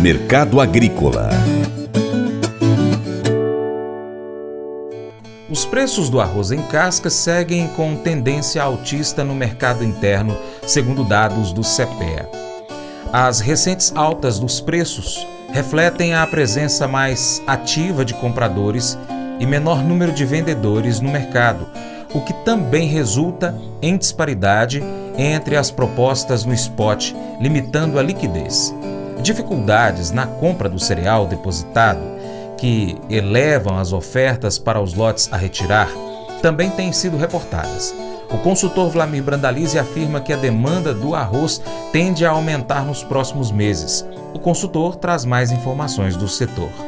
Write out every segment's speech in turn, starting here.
Mercado Agrícola Os preços do arroz em casca seguem com tendência altista no mercado interno, segundo dados do CPEA. As recentes altas dos preços refletem a presença mais ativa de compradores e menor número de vendedores no mercado, o que também resulta em disparidade entre as propostas no spot, limitando a liquidez. Dificuldades na compra do cereal depositado, que elevam as ofertas para os lotes a retirar, também têm sido reportadas. O consultor Vlamir Brandalize afirma que a demanda do arroz tende a aumentar nos próximos meses. O consultor traz mais informações do setor.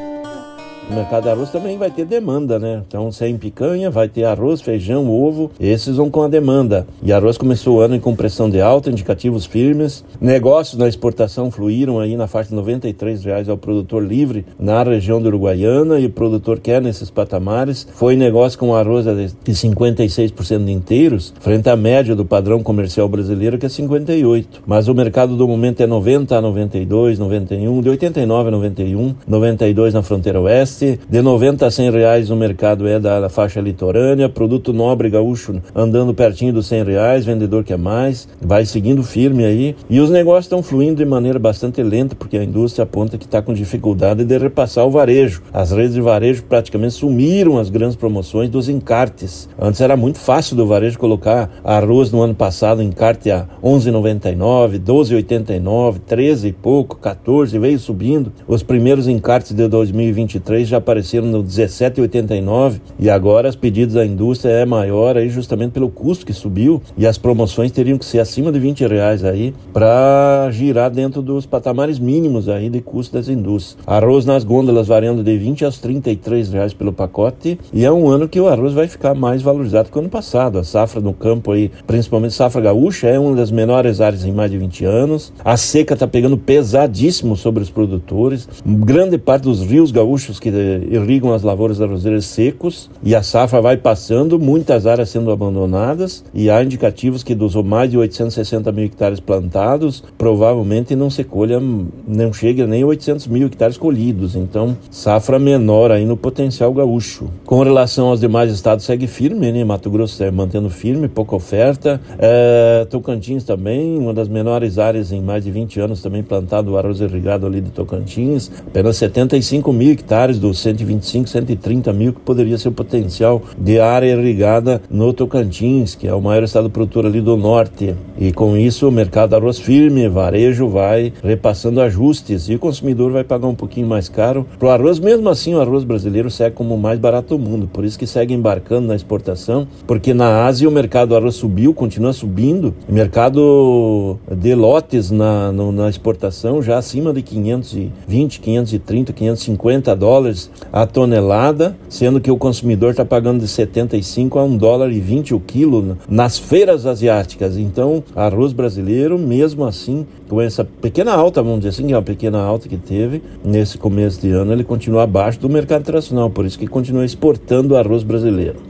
O mercado de arroz também vai ter demanda, né? Então, sem picanha, vai ter arroz, feijão, ovo, esses vão com a demanda. E arroz começou o ano em compressão de alta, indicativos firmes. Negócios na exportação fluíram aí na faixa de 93 reais ao produtor livre na região do Uruguaiana e o produtor quer nesses patamares. Foi negócio com arroz de 56% de inteiros, frente à média do padrão comercial brasileiro, que é 58%. Mas o mercado do momento é 90 a 92, 91, de 89 a 91, 92 na fronteira oeste de 90 a 100 reais no mercado é da faixa litorânea, produto nobre gaúcho andando pertinho dos 100 reais, vendedor quer mais, vai seguindo firme aí. E os negócios estão fluindo de maneira bastante lenta, porque a indústria aponta que está com dificuldade de repassar o varejo. As redes de varejo praticamente sumiram as grandes promoções dos encartes. Antes era muito fácil do varejo colocar arroz no ano passado, encarte a 11,99, 12,89, 13 e pouco, 14, veio subindo. Os primeiros encartes de 2023 já apareceram no 17,89 e agora os pedidos da indústria é maior aí justamente pelo custo que subiu e as promoções teriam que ser acima de 20 reais aí para girar dentro dos patamares mínimos aí de custo das indústrias. Arroz nas gôndolas variando de 20 aos 33 reais pelo pacote e é um ano que o arroz vai ficar mais valorizado que o ano passado. A safra no campo aí, principalmente safra gaúcha, é uma das menores áreas em mais de 20 anos. A seca está pegando pesadíssimo sobre os produtores. Grande parte dos rios gaúchos que irrigam as lavouras arrozeiras secos e a safra vai passando, muitas áreas sendo abandonadas e há indicativos que dos mais de 860 mil hectares plantados, provavelmente não se colha, não chega nem 800 mil hectares colhidos. Então, safra menor aí no potencial gaúcho. Com relação aos demais estados, segue firme, né? Mato Grosso é mantendo firme, pouca oferta. É, Tocantins também, uma das menores áreas em mais de 20 anos também plantado o arroz irrigado ali de Tocantins, apenas 75 mil hectares do 125, 130 mil, que poderia ser o potencial de área irrigada no Tocantins, que é o maior estado produtor ali do norte. E com isso, o mercado arroz firme, varejo, vai repassando ajustes e o consumidor vai pagar um pouquinho mais caro. Para o arroz, mesmo assim, o arroz brasileiro segue como o mais barato do mundo, por isso que segue embarcando na exportação, porque na Ásia o mercado arroz subiu, continua subindo, o mercado de lotes na, no, na exportação já acima de 520, 530, 550 dólares dólares a tonelada, sendo que o consumidor está pagando de 75 a 1 dólar e 20 o quilo nas feiras asiáticas. Então, arroz brasileiro, mesmo assim, com essa pequena alta, vamos dizer assim, que é uma pequena alta que teve nesse começo de ano, ele continua abaixo do mercado internacional, por isso que continua exportando arroz brasileiro.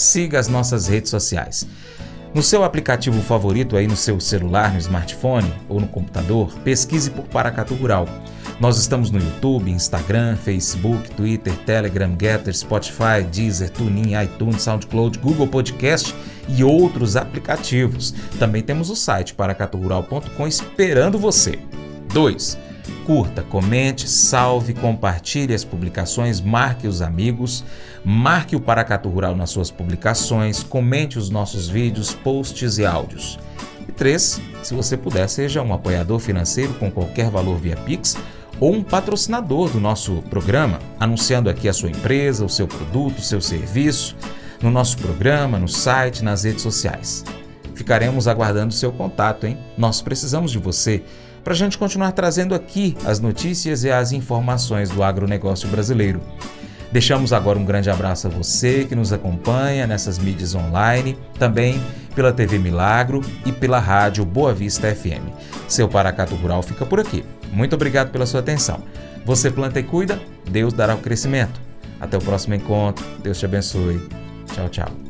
siga as nossas redes sociais. No seu aplicativo favorito aí no seu celular, no smartphone ou no computador, pesquise por Paracatu Rural. Nós estamos no YouTube, Instagram, Facebook, Twitter, Telegram, Getter, Spotify, Deezer, TuneIn, iTunes, SoundCloud, Google Podcast e outros aplicativos. Também temos o site paracaturural.com esperando você. 2. Curta, comente, salve, compartilhe as publicações, marque os amigos, marque o Paracatu Rural nas suas publicações, comente os nossos vídeos, posts e áudios. E 3. Se você puder, seja um apoiador financeiro com qualquer valor via Pix ou um patrocinador do nosso programa, anunciando aqui a sua empresa, o seu produto, o seu serviço, no nosso programa, no site, nas redes sociais. Ficaremos aguardando o seu contato, hein? Nós precisamos de você para a gente continuar trazendo aqui as notícias e as informações do agronegócio brasileiro. Deixamos agora um grande abraço a você que nos acompanha nessas mídias online, também pela TV Milagro e pela rádio Boa Vista FM. Seu Paracato Rural fica por aqui. Muito obrigado pela sua atenção. Você planta e cuida, Deus dará o crescimento. Até o próximo encontro. Deus te abençoe. Tchau, tchau.